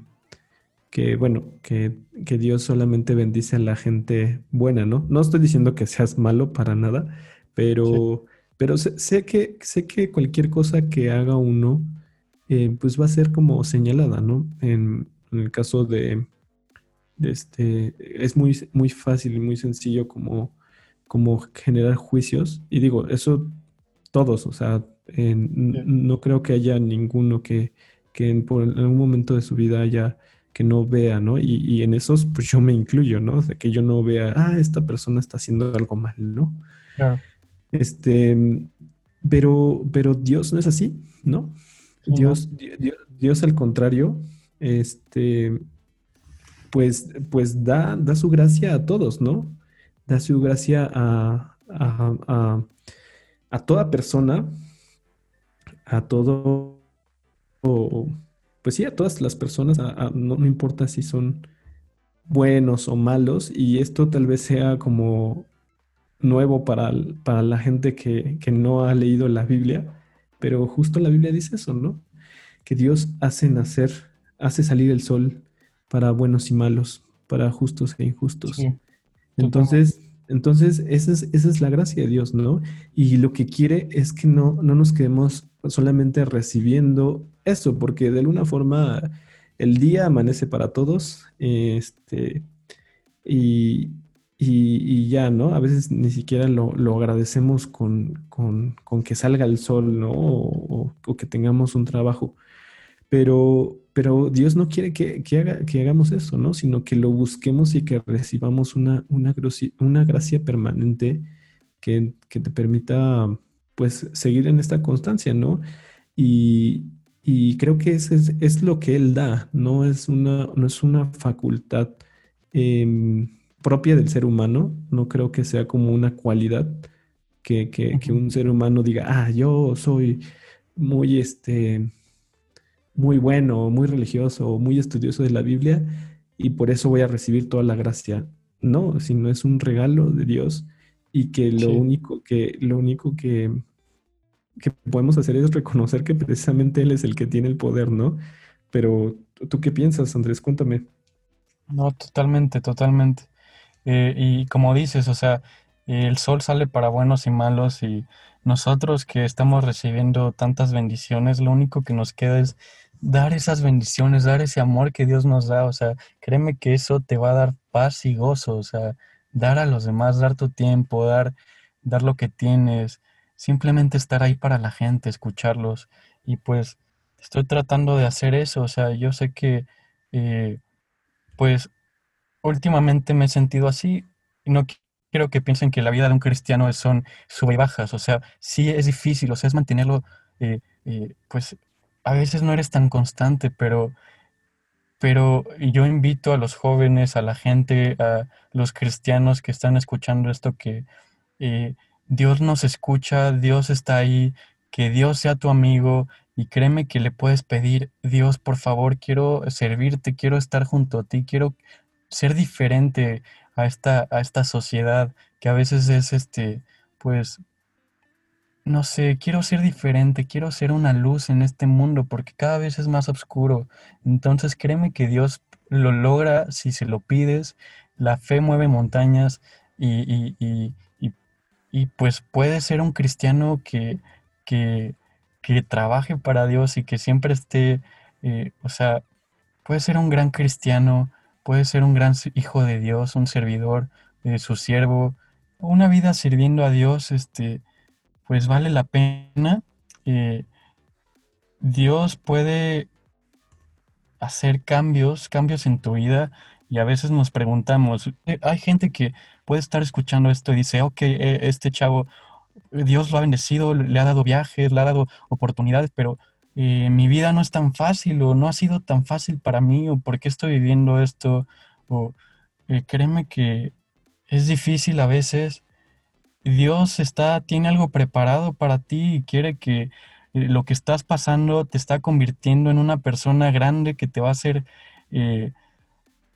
que bueno, que, Dios solamente bendice a la gente buena, ¿no? No estoy diciendo que seas malo para nada, pero, pero sé, que, sé que cualquier cosa que haga uno, eh, pues va a ser como señalada, ¿no? En, el caso de, este, es muy, muy fácil y muy sencillo como, como generar juicios. Y digo, eso todos, o sea, no creo que haya ninguno que, que en, por algún momento de su vida haya que no vea, ¿no? Y, en esos, pues yo me incluyo, ¿no? De que yo no vea, ah, esta persona está haciendo algo mal, ¿no? Claro. Este, pero, pero Dios no es así, ¿no? Dios, Dios, al contrario, este, pues, pues da, da su gracia a todos, ¿no? Da su gracia a, a toda persona, a todo, pues sí, a todas las personas, no, no, importa si son buenos o malos, y esto tal vez sea como nuevo para, para la gente que, que no ha leído la Biblia, pero justo la Biblia dice eso, ¿no? Que Dios hace nacer, hace salir el sol para buenos y malos, para justos e injustos. Entonces, entonces esa es, esa es la gracia de Dios, ¿no? Y lo que quiere es que no, no nos quedemos solamente recibiendo eso, porque de alguna forma el día amanece para todos, este, y, y, ya, ¿no? A veces ni siquiera lo, agradecemos con, con, que salga el sol, ¿no? O, que tengamos un trabajo. Pero, pero Dios no quiere que, haga, que hagamos eso, ¿no? Sino que lo busquemos y que recibamos una, una, una gracia permanente que, te permita, pues, seguir en esta constancia, ¿no? Y, creo que es, es, lo que Él da, no es una, no es una facultad. Em, propia del ser humano, no creo que sea como una cualidad que, que, un ser humano diga, ah, yo soy muy, este, muy bueno, muy religioso, muy estudioso de la Biblia y por eso voy a recibir toda la gracia. No, sino es un regalo de Dios y que lo único que, lo único que, que podemos hacer es reconocer que precisamente Él es el que tiene el poder, ¿no? Pero, ¿tú qué piensas, Andrés? Cuéntame. No, totalmente, totalmente. Eh, y como dices, o sea, el sol sale para buenos y malos y nosotros que estamos recibiendo tantas bendiciones, lo único que nos queda es dar esas bendiciones, dar ese amor que Dios nos da, o sea, créeme que eso te va a dar paz y gozo, o sea, dar a los demás, dar tu tiempo, dar, dar lo que tienes, simplemente estar ahí para la gente, escucharlos. Y pues estoy tratando de hacer eso, o sea, yo sé que eh, pues últimamente me he sentido así y no quiero que piensen que la vida de un cristiano son sube y bajas, o sea, sí es difícil, o sea, es mantenerlo, eh, eh, pues a veces no eres tan constante, pero, pero yo invito a los jóvenes, a la gente, a los cristianos que están escuchando esto, que eh, Dios nos escucha, Dios está ahí, que Dios sea tu amigo y créeme que le puedes pedir, Dios, por favor, quiero servirte, quiero estar junto a ti, quiero ser diferente a esta, a esta sociedad que a veces es este, pues, no sé, quiero ser diferente, quiero ser una luz en este mundo porque cada vez es más oscuro. Entonces créeme que Dios lo logra si se lo pides, la fe mueve montañas y, y, y, y pues puede ser un cristiano que, que, que, trabaje para Dios y que siempre esté, eh, o sea, puede ser un gran cristiano puede ser un gran hijo de Dios, un servidor, de su siervo, una vida sirviendo a Dios, este, pues vale la pena. Eh, Dios puede hacer cambios, cambios en tu vida y a veces nos preguntamos, eh, hay gente que puede estar escuchando esto y dice, ok, eh, este chavo, Dios lo ha bendecido, le ha dado viajes, le ha dado oportunidades, pero mi vida no es tan fácil o no ha sido tan fácil para mí o por qué estoy viviendo esto o créeme que es difícil a veces. Dios está, tiene algo preparado para ti y quiere que eh, lo que estás pasando te está convirtiendo en una persona grande que te va a hacer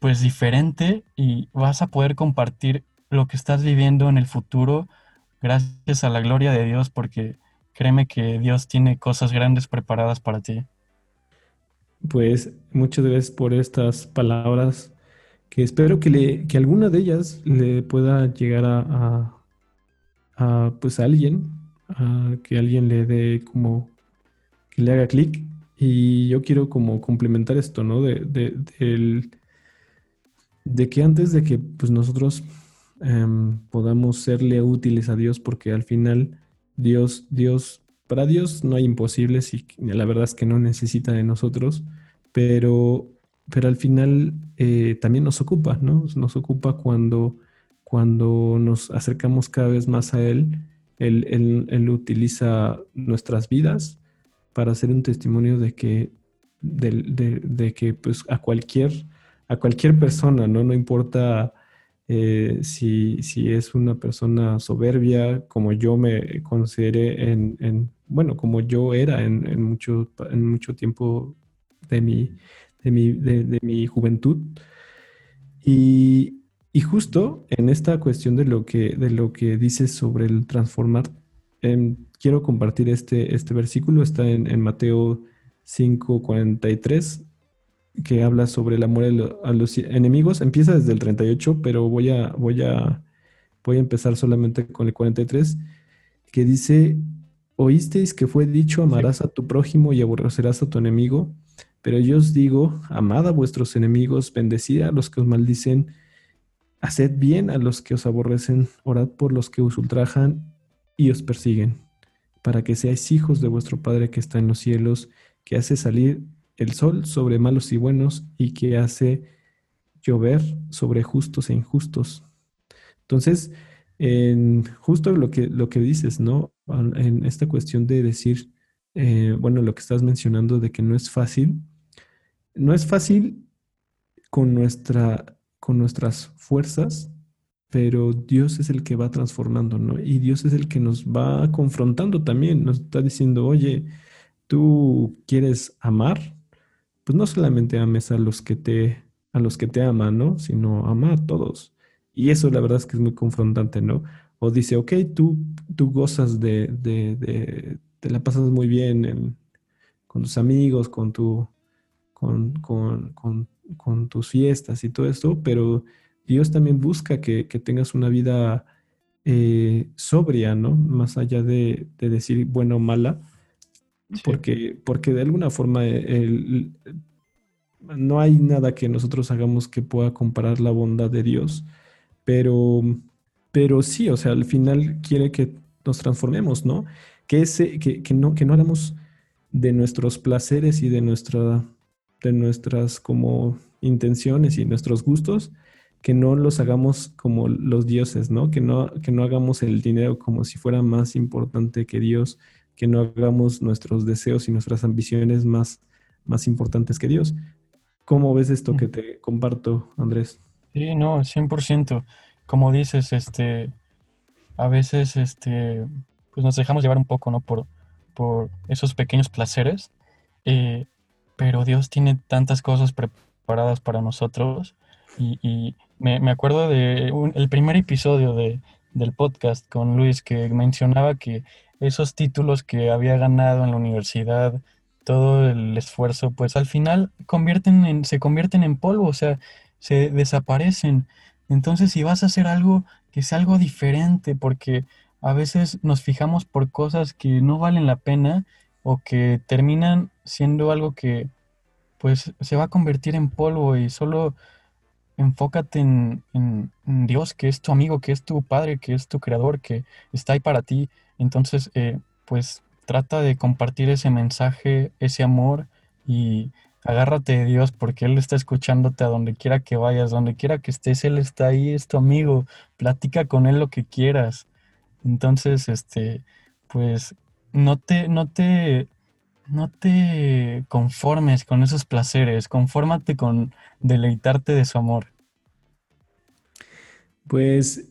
pues diferente y vas a poder compartir lo que estás viviendo en el futuro gracias a la gloria de Dios porque Créeme que Dios tiene cosas grandes preparadas para ti. Pues muchas gracias por estas palabras, que espero que, le, que alguna de ellas le pueda llegar a, pues a alguien, a que alguien le dé como, que le haga clic. Y yo quiero como complementar esto, ¿no? De, de, de que antes de que pues nosotros em, podamos serle útiles a Dios, porque al final Dios, Dios, para Dios no hay imposibles y la verdad es que no necesita de nosotros, pero, pero al final eh, también nos ocupa, ¿no? Nos ocupa cuando, cuando nos acercamos cada vez más a Él. Él, él, utiliza nuestras vidas para hacer un testimonio de que, de, que pues, a, cualquier, a cualquier persona, ¿no? No importa eh, si, si, es una persona soberbia, como yo me consideré en, bueno, como yo era en, mucho, en mucho tiempo de mi, de mi, de, mi juventud. Y, y, justo en esta cuestión de lo que, de lo que dices sobre el transformar, em, quiero compartir este, este versículo, está en, en Mateo 5:43 que habla sobre el amor a los enemigos. Empieza desde el 38, pero voy a, voy a, voy a empezar solamente con el 43, que dice, oísteis que fue dicho, amarás a tu prójimo y aborrecerás a tu enemigo, pero yo os digo, amad a vuestros enemigos, bendecid a los que os maldicen, haced bien a los que os aborrecen, orad por los que os ultrajan y os persiguen, para que seáis hijos de vuestro Padre que está en los cielos, que hace salir el sol sobre malos y buenos y que hace llover sobre justos e injustos. Entonces, en justo lo que, lo que dices, ¿no? En esta cuestión de decir, eh, bueno, lo que estás mencionando de que no es fácil, no es fácil con, nuestra, con nuestras fuerzas, pero Dios es el que va transformando, ¿no? Y Dios es el que nos va confrontando también, nos está diciendo, oye, tú quieres amar, pues no solamente ames a los que te, a los que te aman, ¿no? Sino ama a todos. Y eso la verdad es que es muy confrontante, ¿no? O dice, ok, tú, tú gozas de, de, te la pasas muy bien con tus amigos, con tu, con, con, tus fiestas y todo esto, pero Dios también busca que, tengas una vida eh, sobria, ¿no? Más allá de, de decir buena o mala, porque, porque de alguna forma eh, no hay nada que nosotros hagamos que pueda comparar la bondad de Dios, pero, pero sí, o sea, al final quiere que nos transformemos, ¿no? Que, ese, que, que no, que no hagamos de nuestros placeres y de, nuestra, de nuestras como intenciones y nuestros gustos, que no los hagamos como los dioses, ¿no? Que no, que no hagamos el dinero como si fuera más importante que Dios, que no hagamos nuestros deseos y nuestras ambiciones más, más importantes que Dios. ¿Cómo ves esto que te comparto, Andrés? Sí, no, 100%. Como dices, este, a veces, este, pues nos dejamos llevar un poco, ¿no? Por, por esos pequeños placeres, eh, pero Dios tiene tantas cosas preparadas para nosotros y, me, me, acuerdo de el primer episodio de, del podcast con Luis que mencionaba que esos títulos que había ganado en la universidad, todo el esfuerzo, pues al final convierten en, se convierten en polvo, o sea, se desaparecen. Entonces, si vas a hacer algo, que sea algo diferente, porque a veces nos fijamos por cosas que no valen la pena o que terminan siendo algo que pues se va a convertir en polvo y solo enfócate en, en, Dios, que es tu amigo, que es tu padre, que es tu creador, que está ahí para ti. Entonces, eh, pues trata de compartir ese mensaje, ese amor y agárrate de Dios porque Él está escuchándote a donde quiera que vayas, donde quiera que estés, Él está ahí, es tu amigo, platica con Él lo que quieras. Entonces, este, pues no te, no te, no te conformes con esos placeres, confórmate con deleitarte de su amor. Pues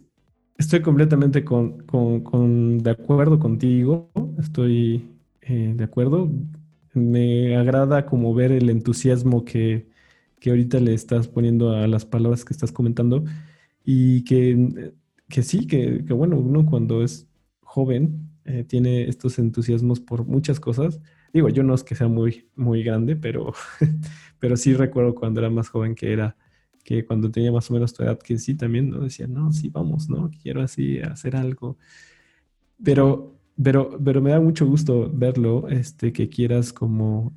estoy completamente con, de acuerdo contigo, estoy eh, de acuerdo. Me agrada como ver el entusiasmo que, que, ahorita le estás poniendo a las palabras que estás comentando y que, que sí, que, que bueno, uno cuando es joven eh, tiene estos entusiasmos por muchas cosas Digo, yo no es que sea muy, muy grande, pero, pero sí recuerdo cuando era más joven que era, que cuando tenía más o menos tu edad, que sí también, ¿no? Decía, no, sí, vamos, ¿no? Quiero así hacer algo. Pero, pero, pero me da mucho gusto verlo, este, que quieras como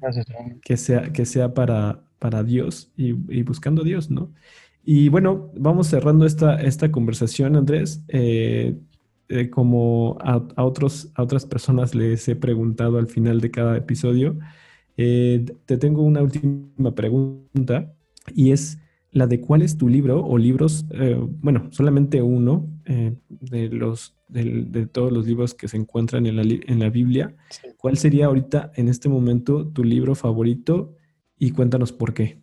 que sea, que sea para, para Dios y, buscando a Dios, ¿no? Y bueno, vamos cerrando esta, esta conversación, Andrés. Eh, eh, como a, otros, a otras personas les he preguntado al final de cada episodio, eh, te tengo una última pregunta y es la de cuál es tu libro o libros, eh, bueno, solamente uno de, los, de, todos los libros que se encuentran en la, en la Biblia. ¿Cuál sería ahorita en este momento tu libro favorito y cuéntanos por qué?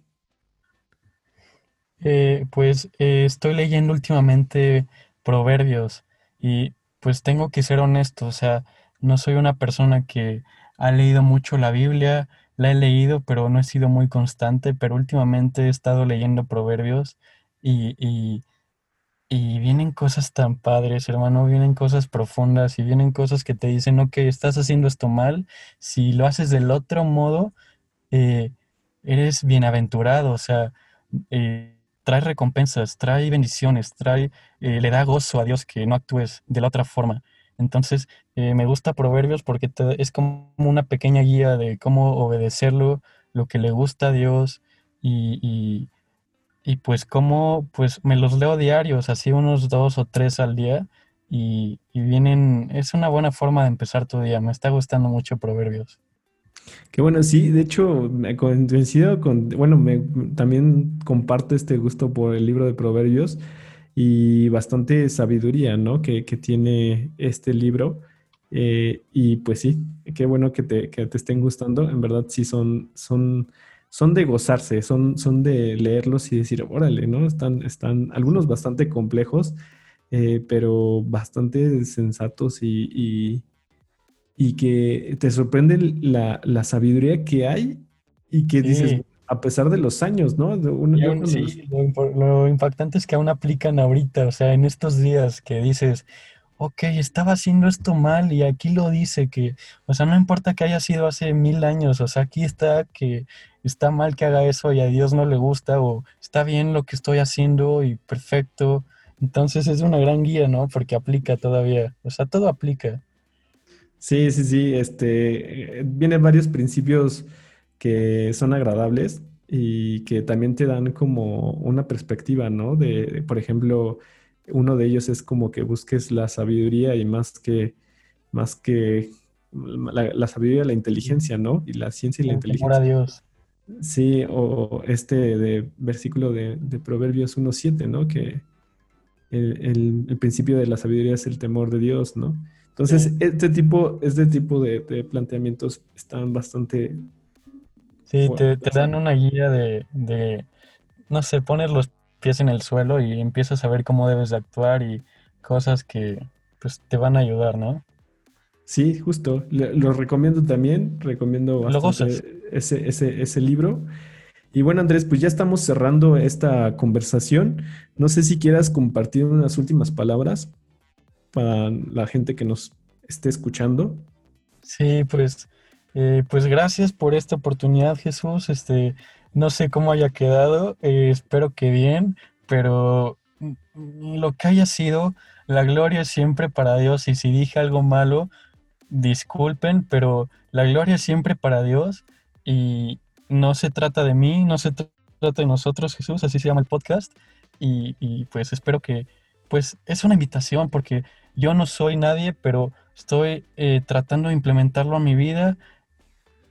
Eh, pues eh, estoy leyendo últimamente Proverbios y pues tengo que ser honesto, o sea, no soy una persona que ha leído mucho la Biblia, la he leído, pero no he sido muy constante, pero últimamente he estado leyendo Proverbios y, y, y vienen cosas tan padres, hermano, vienen cosas profundas y vienen cosas que te dicen, ok, estás haciendo esto mal, si lo haces del otro modo, eh, eres bienaventurado, o sea, eh, trae recompensas, trae bendiciones, trae, eh, le da gozo a Dios que no actúes de la otra forma. Entonces, eh, me gusta Proverbios porque te- es como una pequeña guía de cómo obedecerlo, lo que le gusta a Dios y, y, pues cómo, pues me los leo diarios, así unos dos o tres al día y, y vienen, es una buena forma de empezar tu día. Me está gustando mucho Proverbios. Qué bueno, sí, de hecho, me coincido con, bueno, me, también comparto este gusto por el libro de Proverbios y bastante sabiduría, ¿no? Que, que tiene este libro. Eh, y pues sí, qué bueno que te, que te estén gustando. En verdad, sí, son, son, son de gozarse, son, son de leerlos y decir, órale, ¿no? Están, están algunos bastante complejos, eh, pero bastante sensatos y que te sorprende la, la sabiduría que hay y que dices, Sí, a pesar de los años, ¿no? Y aún, los... sí, lo, lo impactante es que aún aplican ahorita, o sea, en estos días que dices, ok, estaba haciendo esto mal y aquí lo dice que, o sea, no importa que haya sido hace mil años, o sea, aquí está que está mal que haga eso y a Dios no le gusta o está bien lo que estoy haciendo y perfecto. Entonces es una gran guía, ¿no? Porque aplica todavía, o sea, todo aplica. Sí, sí, sí, este, eh, vienen varios principios que son agradables y que también te dan como una perspectiva, ¿no? De, de, por ejemplo, uno de ellos es como que busques la sabiduría y más que, más que la, la sabiduría, la inteligencia, ¿no? Y la ciencia y la inteligencia. Dios. Sí, o este de versículo de, de Proverbios uno siete, ¿no? Que el, el- el principio de la sabiduría es el temor de Dios, ¿no? Entonces, Sí, este tipo, este tipo de, de planteamientos están bastante sí, te, te dan una guía de, de no sé, pones los pies en el suelo y empiezas a ver cómo debes de actuar y cosas que pues te van a ayudar, ¿no? Sí, justo. Le- lo recomiendo también, recomiendo bastante ese, ese, ese libro. Y bueno, Andrés, pues ya estamos cerrando esta conversación. No sé si quieras compartir unas últimas palabras para la gente que nos esté escuchando. Sí, pues, eh, pues gracias por esta oportunidad, Jesús. Este, no sé cómo haya quedado, eh, espero que bien, pero lo que haya sido, la gloria es siempre para Dios. Y si dije algo malo, disculpen, pero la gloria es siempre para Dios y no se trata de mí, no se tr- trata de nosotros, Jesús, así se llama el podcast. Y, y pues espero que, pues es una invitación porque yo no soy nadie, pero estoy eh, tratando de implementarlo a mi vida.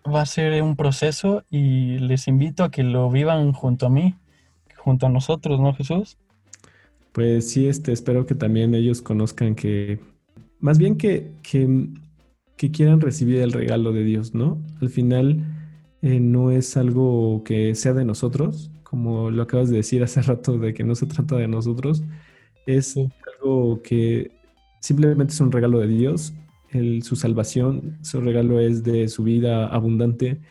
Va a ser un proceso y les invito a que lo vivan junto a mí, junto a nosotros, ¿no, Jesús? Pues sí, este, espero que también ellos conozcan que, más bien que, que, que quieran recibir el regalo de Dios, ¿no? Al final eh, no es algo que sea de nosotros, como lo acabas de decir hace rato, de que no se trata de nosotros, es Sí, algo que simplemente es un regalo de Dios, el- su salvación, su regalo es de su vida abundante,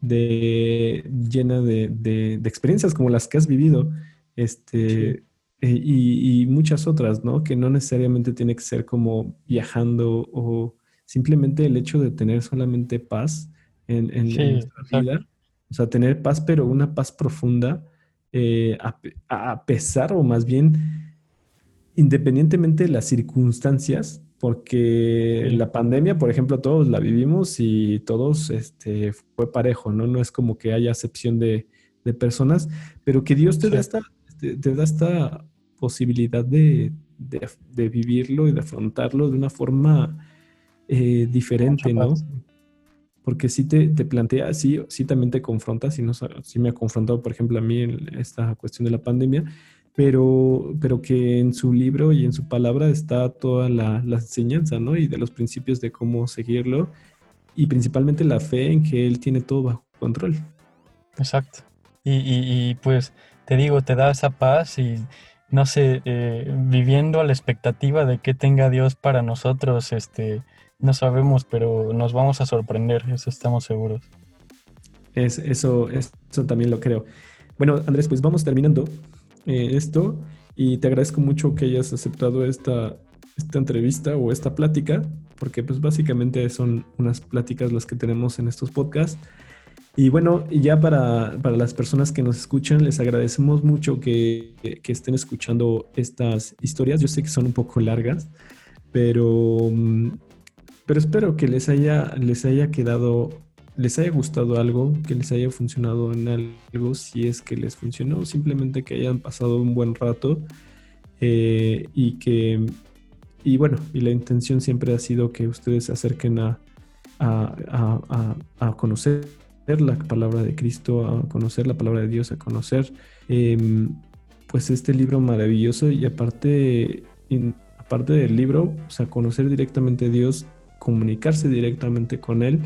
de, llena de, de de experiencias como las que has vivido. Este, eh, y, y muchas otras, ¿no? Que no necesariamente tiene que ser como viajando o simplemente el hecho de tener solamente paz en, en- en sí, nuestra vida. O sea, tener paz, pero una paz profunda, eh, a pesar o más bien independientemente de las circunstancias, porque Sí, la pandemia, por ejemplo, todos la vivimos y todos este, fue parejo, ¿no? No es como que haya acepción de, de personas, pero que Dios te da esta, te, te da esta posibilidad de, de- de vivirlo y de afrontarlo de una forma eh, mucha diferente, ¿no? paz. Porque sí te, te plantea, sí, sí también te confronta, sí, nos, ha- sí me ha confrontado, por ejemplo, a mí en esta cuestión de la pandemia, pero, pero que en su libro y en su palabra está toda la, la enseñanza, ¿no? Y de los principios de cómo seguirlo y principalmente la fe en que él tiene todo bajo control. Exacto. Y, y- y, pues te digo, te da esa paz y no sé, eh, viviendo a la expectativa de que tenga Dios para nosotros, este, no sabemos, pero nos vamos a sorprender, eso estamos seguros. Es, eso, eso también lo creo. Bueno, Andrés, pues vamos terminando eh, esto y te agradezco mucho que hayas aceptado esta, esta entrevista o esta plática, porque pues básicamente son unas pláticas las que tenemos en estos podcasts. Y bueno, ya para, para las personas que nos escuchan, les agradecemos mucho que, que, estén escuchando estas historias. Yo sé que son un poco largas, pero, pero espero que les haya, les haya quedado, les haya gustado algo, que les haya funcionado en algo, si es que les funcionó, simplemente que hayan pasado un buen rato eh, y que, y bueno, y la intención siempre ha sido que ustedes se acerquen a, a, a, a conocer la palabra de Cristo, a conocer la palabra de Dios, a conocer em, pues este libro maravilloso y aparte, aparte del libro, o sea, conocer directamente a Dios, comunicarse directamente con Él.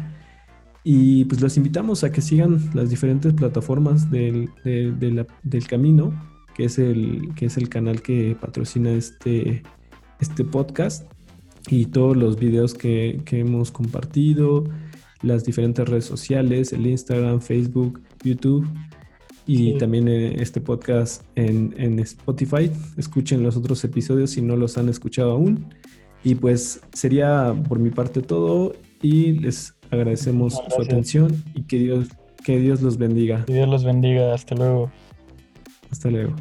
Y pues los invitamos a que sigan las diferentes plataformas del, del camino, que es, el, que es el canal que patrocina este, este podcast y todos los videos que, que hemos compartido, las diferentes redes sociales, el Instagram, Facebook, YouTube y también eh, este podcast en, en, Spotify. Escuchen los otros episodios si no los han escuchado aún. Y pues sería por mi parte todo y les agradecemos su atención y que Dios, que Dios los bendiga. Que Dios los bendiga. Hasta luego. Hasta luego.